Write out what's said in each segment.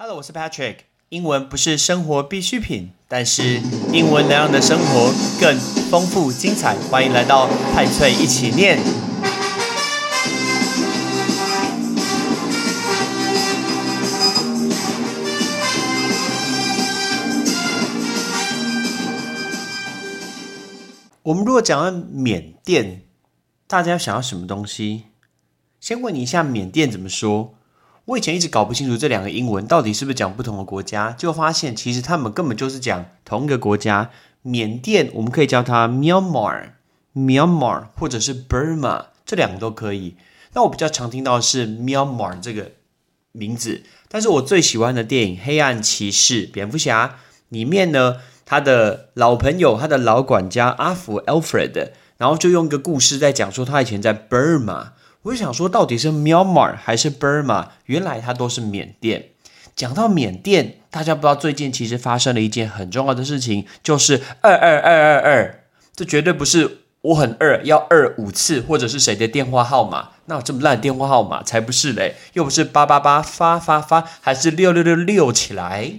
Hello，我是 Patrick。英文不是生活必需品，但是英文能让你的生活更丰富精彩。欢迎来到派翠一起念。我们如果讲到缅甸，大家想要什么东西？先问你一下，缅甸怎么说？我以前一直搞不清楚这两个英文到底是不是讲不同的国家，就发现其实他们根本就是讲同一个国家。缅甸我们可以叫它 Myanmar，Myanmar 或者是 Burma，这两个都可以。那我比较常听到是 Myanmar 这个名字，但是我最喜欢的电影《黑暗骑士》蝙蝠侠里面呢，他的老朋友，他的老管家阿福 Alfred，然后就用一个故事在讲说他以前在 Burma。我就想说，到底是 Myanmar 还是 Burma？原来它都是缅甸。讲到缅甸，大家不知道最近其实发生了一件很重要的事情，就是二二二二二。这绝对不是我很二要二五次，或者是谁的电话号码？那我这么烂电话号码才不是嘞！又不是八八八发发发，还是六六六六起来。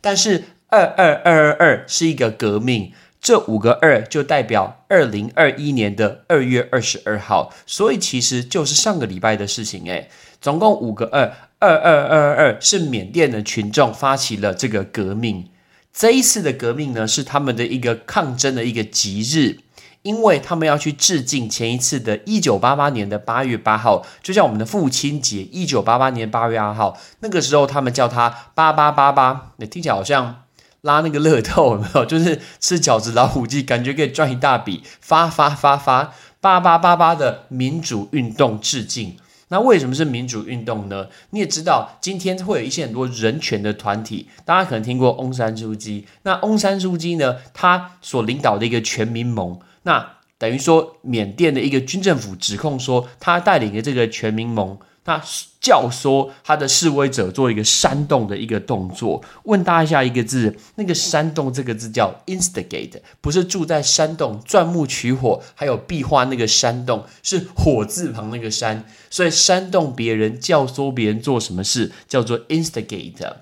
但是二二二二二是一个革命。这五个二就代表二零二一年的二月二十二号，所以其实就是上个礼拜的事情诶。总共五个二，二二二二二是缅甸的群众发起了这个革命。这一次的革命呢，是他们的一个抗争的一个吉日，因为他们要去致敬前一次的一九八八年的八月八号，就像我们的父亲节，一九八八年八月二号，那个时候他们叫它八八八八，那听起来好像。拉那个乐透有没有？就是吃饺子老虎机，感觉可以赚一大笔，发发发发，八八八八的民主运动致敬。那为什么是民主运动呢？你也知道，今天会有一些很多人权的团体，大家可能听过翁山书记。那翁山书记呢，他所领导的一个全民盟，那等于说缅甸的一个军政府指控说，他带领的这个全民盟。那教唆他的示威者做一个煽动的一个动作，问大家一下一个字，那个煽动这个字叫 instigate，不是住在山洞钻木取火，还有壁画那个山洞是火字旁那个山，所以煽动别人、教唆别人做什么事叫做 instigate。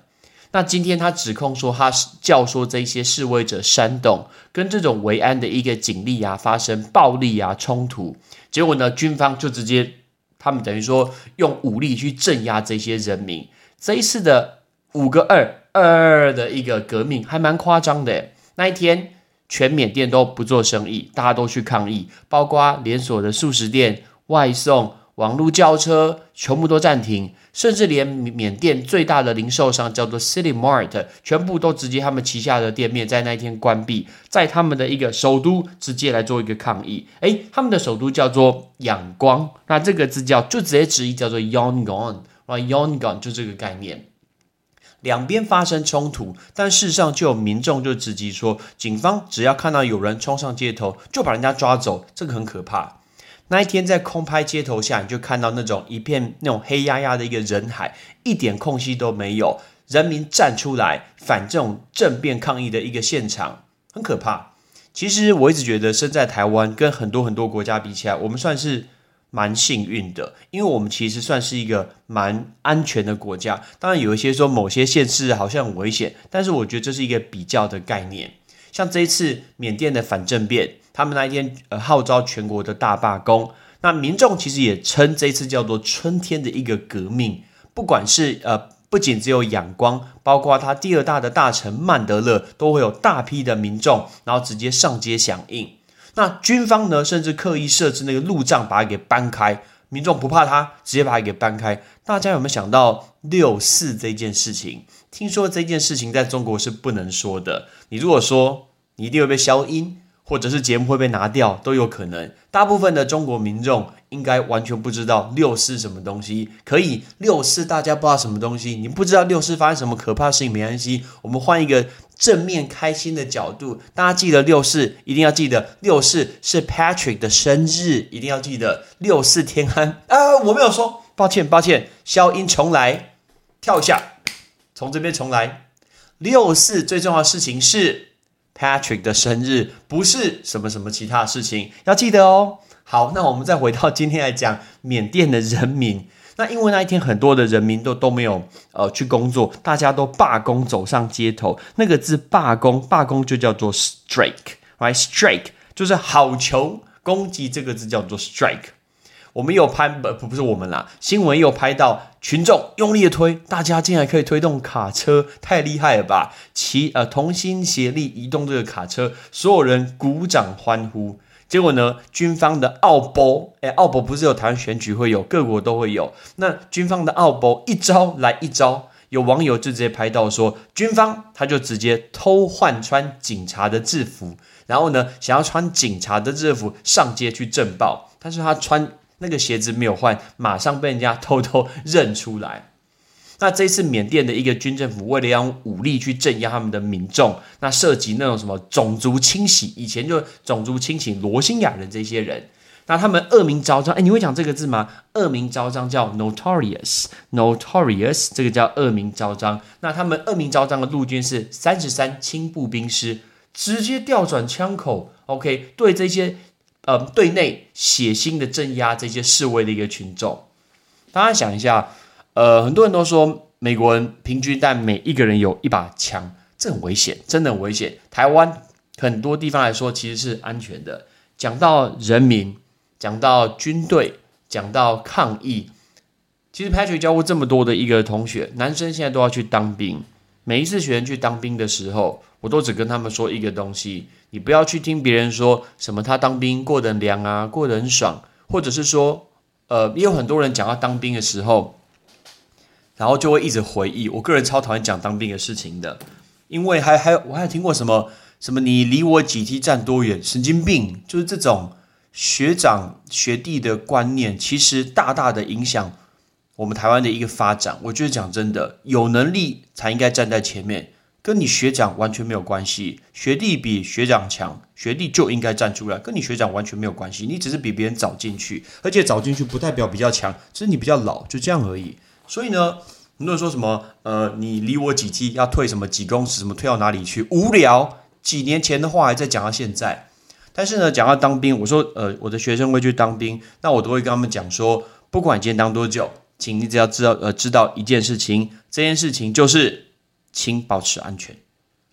那今天他指控说他教唆这些示威者煽动，跟这种维安的一个警力啊发生暴力啊冲突，结果呢军方就直接。他们等于说用武力去镇压这些人民。这一次的五个二二二的一个革命还蛮夸张的。那一天，全缅甸都不做生意，大家都去抗议，包括连锁的素食店、外送。网络轿车全部都暂停，甚至连缅甸最大的零售商叫做 City Mart，全部都直接他们旗下的店面在那一天关闭，在他们的一个首都直接来做一个抗议。诶，他们的首都叫做仰光，那这个字叫就直接直译叫做 Yangon，啊，Yangon 就这个概念。两边发生冲突，但事实上就有民众就直击说，警方只要看到有人冲上街头，就把人家抓走，这个很可怕。那一天在空拍街头下，你就看到那种一片那种黑压压的一个人海，一点空隙都没有，人民站出来反这种政变抗议的一个现场，很可怕。其实我一直觉得，身在台湾跟很多很多国家比起来，我们算是蛮幸运的，因为我们其实算是一个蛮安全的国家。当然有一些说某些县市好像很危险，但是我觉得这是一个比较的概念。像这一次缅甸的反政变。他们那一天呃号召全国的大罢工，那民众其实也称这次叫做春天的一个革命。不管是呃不仅只有仰光，包括他第二大的大臣曼德勒，都会有大批的民众，然后直接上街响应。那军方呢，甚至刻意设置那个路障，把它给搬开，民众不怕他，直接把它给搬开。大家有没有想到六四这件事情？听说这件事情在中国是不能说的，你如果说，你一定会被消音。或者是节目会被拿掉都有可能。大部分的中国民众应该完全不知道六四什么东西。可以六四大家不知道什么东西，你不知道六四发生什么可怕事情没关系。我们换一个正面开心的角度，大家记得六四一定要记得六四是 Patrick 的生日，一定要记得六四天安啊！我没有说，抱歉抱歉，消音重来，跳一下，从这边重来。六四最重要的事情是。Patrick 的生日不是什么什么其他事情，要记得哦。好，那我们再回到今天来讲缅甸的人民。那因为那一天很多的人民都都没有呃去工作，大家都罢工走上街头。那个字罢工，罢工就叫做 strike，right？strike 就是好球攻击这个字叫做 strike。我们有拍不不是我们啦，新闻有拍到群众用力的推，大家竟然可以推动卡车，太厉害了吧！齐呃同心协力移动这个卡车，所有人鼓掌欢呼。结果呢？军方的奥博，哎，奥博不是有台湾选举会有，各国都会有。那军方的奥博一招来一招，有网友就直接拍到说，军方他就直接偷换穿警察的制服，然后呢，想要穿警察的制服上街去震爆，但是他穿那个鞋子没有换，马上被人家偷偷认出来。那这次缅甸的一个军政府为了要用武力去镇压他们的民众，那涉及那种什么种族清洗，以前就种族清洗罗兴亚人这些人，那他们恶名昭彰。哎，你会讲这个字吗？恶名昭彰叫 notorious，notorious 这个叫恶名昭彰。那他们恶名昭彰的陆军是三十三轻步兵师，直接调转枪口，OK，对这些呃对内血腥的镇压这些示威的一个群众。大家想一下。呃，很多人都说美国人平均但每一个人有一把枪，这很危险，真的很危险。台湾很多地方来说其实是安全的。讲到人民，讲到军队，讲到抗议，其实 Patrick 教过这么多的一个同学，男生现在都要去当兵。每一次学员去当兵的时候，我都只跟他们说一个东西：你不要去听别人说什么他当兵过得凉啊，过得很爽，或者是说，呃，也有很多人讲到当兵的时候。然后就会一直回忆，我个人超讨厌讲当兵的事情的，因为还还我还听过什么什么你离我几梯站多远，神经病，就是这种学长学弟的观念，其实大大的影响我们台湾的一个发展。我觉得讲真的，有能力才应该站在前面，跟你学长完全没有关系。学弟比学长强，学弟就应该站出来，跟你学长完全没有关系。你只是比别人早进去，而且早进去不代表比较强，只是你比较老，就这样而已。所以呢，很多人说什么，呃，你离我几梯要退什么几公尺，什么退到哪里去？无聊，几年前的话还在讲到现在。但是呢，讲到当兵，我说，呃，我的学生会去当兵，那我都会跟他们讲说，不管你今天当多久，请你只要知道，呃，知道一件事情，这件事情就是，请保持安全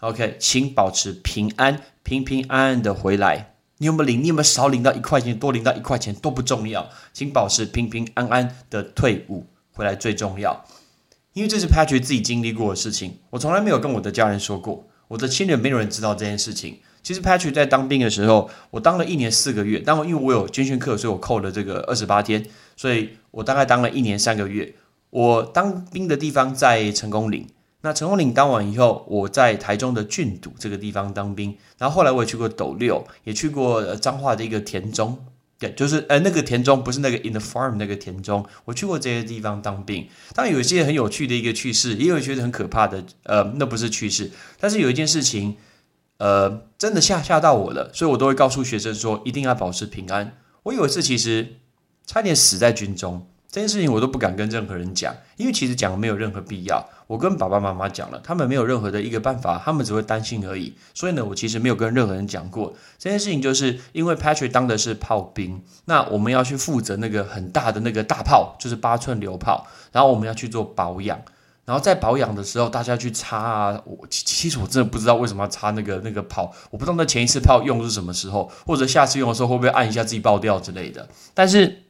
，OK，请保持平安，平平安安的回来。你有没有领？你有没有少领到一块钱，多领到一块钱都不重要，请保持平平安安的退伍。回来最重要，因为这是 Patrick 自己经历过的事情。我从来没有跟我的家人说过，我的亲人没有人知道这件事情。其实 Patrick 在当兵的时候，我当了一年四个月。但我因为我有军训课，所以我扣了这个二十八天，所以我大概当了一年三个月。我当兵的地方在成功岭。那成功岭当完以后，我在台中的郡堵这个地方当兵。然后后来我也去过斗六，也去过彰化的一个田中。对，就是呃，那个田中不是那个 in the farm 那个田中，我去过这些地方当兵。当然有一些很有趣的一个趣事，也有一些很可怕的，呃，那不是趣事。但是有一件事情，呃，真的吓吓到我了，所以我都会告诉学生说，一定要保持平安。我有一次其实差点死在军中。这件事情我都不敢跟任何人讲，因为其实讲没有任何必要。我跟爸爸妈妈讲了，他们没有任何的一个办法，他们只会担心而已。所以呢，我其实没有跟任何人讲过这件事情，就是因为 Patrick 当的是炮兵，那我们要去负责那个很大的那个大炮，就是八寸榴炮，然后我们要去做保养，然后在保养的时候，大家去擦啊。我其实我真的不知道为什么要擦那个那个炮，我不知道那前一次炮用是什么时候，或者下次用的时候会不会按一下自己爆掉之类的，但是。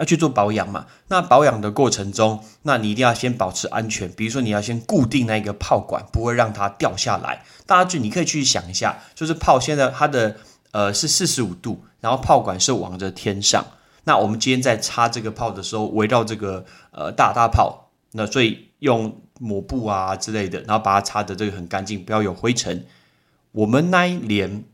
要去做保养嘛？那保养的过程中，那你一定要先保持安全。比如说，你要先固定那个炮管，不会让它掉下来。大家就你可以去想一下，就是炮现在它的呃是四十五度，然后炮管是往着天上。那我们今天在插这个炮的时候，围绕这个呃大大炮，那所以用抹布啊之类的，然后把它擦的这个很干净，不要有灰尘。我们那一年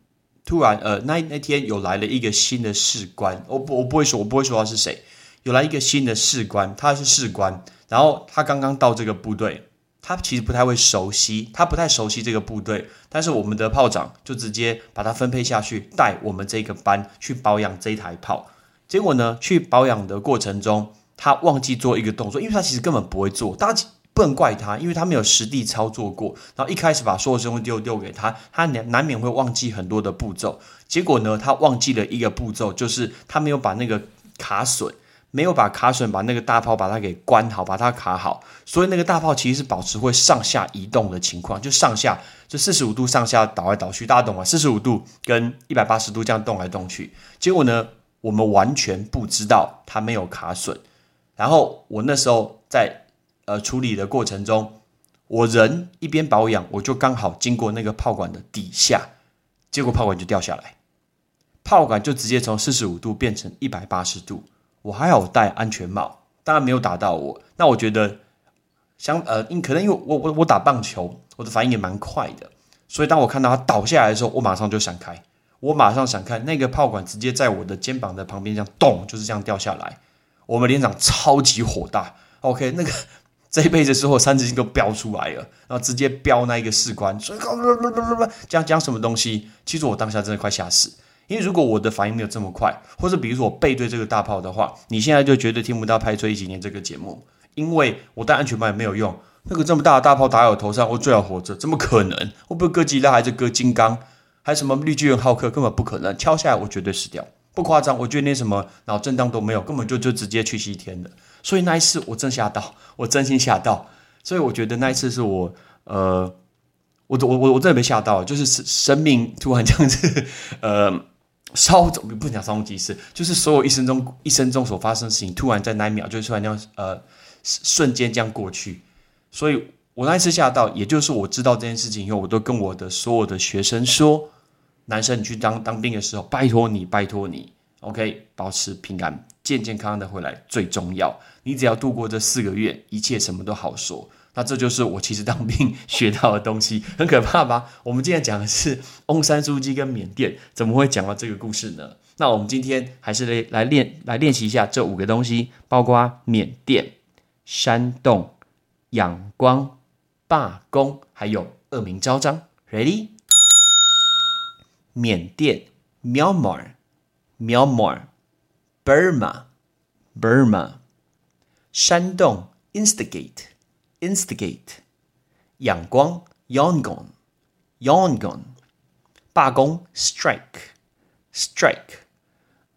突然呃那那天有来了一个新的士官，我不我不会说，我不会说他是谁。有来一个新的士官，他是士官，然后他刚刚到这个部队，他其实不太会熟悉，他不太熟悉这个部队，但是我们的炮长就直接把他分配下去，带我们这个班去保养这台炮。结果呢，去保养的过程中，他忘记做一个动作，因为他其实根本不会做，大家不能怪他，因为他没有实地操作过。然后一开始把所有东西丢丢给他，他难难免会忘记很多的步骤。结果呢，他忘记了一个步骤，就是他没有把那个卡榫。没有把卡榫把那个大炮把它给关好，把它卡好，所以那个大炮其实是保持会上下移动的情况，就上下就四十五度上下倒来倒去，大家懂吗？四十五度跟一百八十度这样动来动去。结果呢，我们完全不知道他没有卡榫。然后我那时候在呃处理的过程中，我人一边保养，我就刚好经过那个炮管的底下，结果炮管就掉下来，炮管就直接从四十五度变成一百八十度。我还好戴安全帽，当然没有打到我。那我觉得，相呃，因可能因为我我我打棒球，我的反应也蛮快的，所以当我看到它倒下来的时候，我马上就闪开，我马上闪开，那个炮管直接在我的肩膀的旁边这样咚，就是这样掉下来。我们连长超级火大，OK，那个这一辈子之后三字经都飙出来了，然后直接飙那一个士官，说讲讲什么东西？其实我当下真的快吓死。因为如果我的反应没有这么快，或者比如说我背对这个大炮的话，你现在就绝对听不到《拍吹一几年》这个节目，因为我戴安全帽也没有用。那个这么大的大炮打在我头上，我最好活着，怎么可能？我不是哥吉拉还是哥金刚，还什么绿巨人浩克，根本不可能。敲下来我绝对死掉，不夸张。我觉得连什么脑震荡都没有，根本就就直接去西天了。所以那一次我真吓到，我真心吓到。所以我觉得那一次是我呃，我我我我真的被吓到，就是生命突然这样子 呃。稍纵不讲稍纵即逝，就是所有一生中一生中所发生的事情，突然在那一秒就突然这样呃瞬间这样过去。所以我那一次吓到，也就是我知道这件事情以后，我都跟我的所有的学生说：男生你去当当兵的时候，拜托你，拜托你，OK，保持平安，健健康康的回来最重要。你只要度过这四个月，一切什么都好说。那这就是我其实当兵 学到的东西，很可怕吧？我们今天讲的是翁山书记跟缅甸，怎么会讲到这个故事呢？那我们今天还是来来练来练习一下这五个东西，包括缅甸、山洞、仰光、罢工，还有恶名昭彰。Ready？缅甸 Myanmar，Myanmar Burma, Burma，山洞 Instigate。instigate，仰光 Yangon，Yangon，罢工 strike，strike，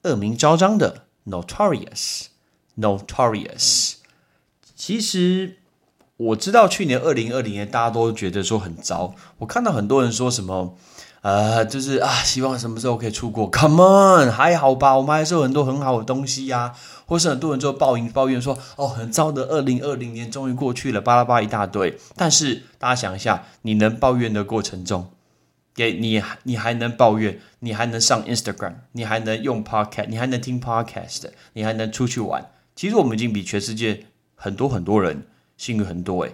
恶名昭彰的 notorious，notorious。其实我知道去年二零二零年大家都觉得说很糟，我看到很多人说什么。呃，就是啊，希望什么时候可以出国？Come on，还好吧，我们还是有很多很好的东西呀。或是很多人就抱怨抱怨说，哦，很糟的，二零二零年终于过去了，巴拉巴一大堆。但是大家想一下，你能抱怨的过程中，给你你还能抱怨，你还能上 Instagram，你还能用 Podcast，你还能听 Podcast，你还能出去玩。其实我们已经比全世界很多很多人幸运很多诶，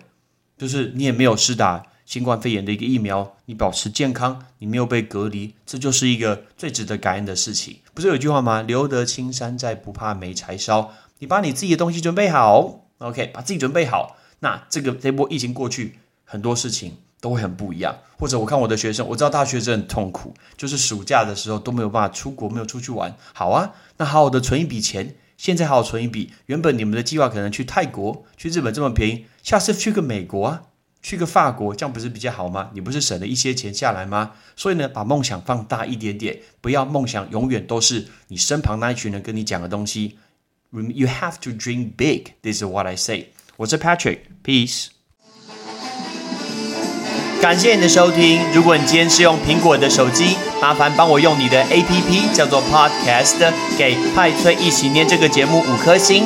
就是你也没有施打。新冠肺炎的一个疫苗，你保持健康，你没有被隔离，这就是一个最值得感恩的事情。不是有句话吗？留得青山在，不怕没柴烧。你把你自己的东西准备好，OK，把自己准备好，那这个这波疫情过去，很多事情都会很不一样。或者我看我的学生，我知道大学生很痛苦，就是暑假的时候都没有办法出国，没有出去玩。好啊，那好好的存一笔钱，现在好好存一笔。原本你们的计划可能去泰国、去日本这么便宜，下次去个美国啊。去个法国，这样不是比较好吗？你不是省了一些钱下来吗？所以呢，把梦想放大一点点，不要梦想永远都是你身旁那一群人跟你讲的东西。You have to dream big. This is what I say. 我是 Patrick. Peace. 感谢你的收听。如果你今天是用苹果的手机，麻烦帮我用你的 APP 叫做 Podcast，给派翠一起念这个节目五颗星。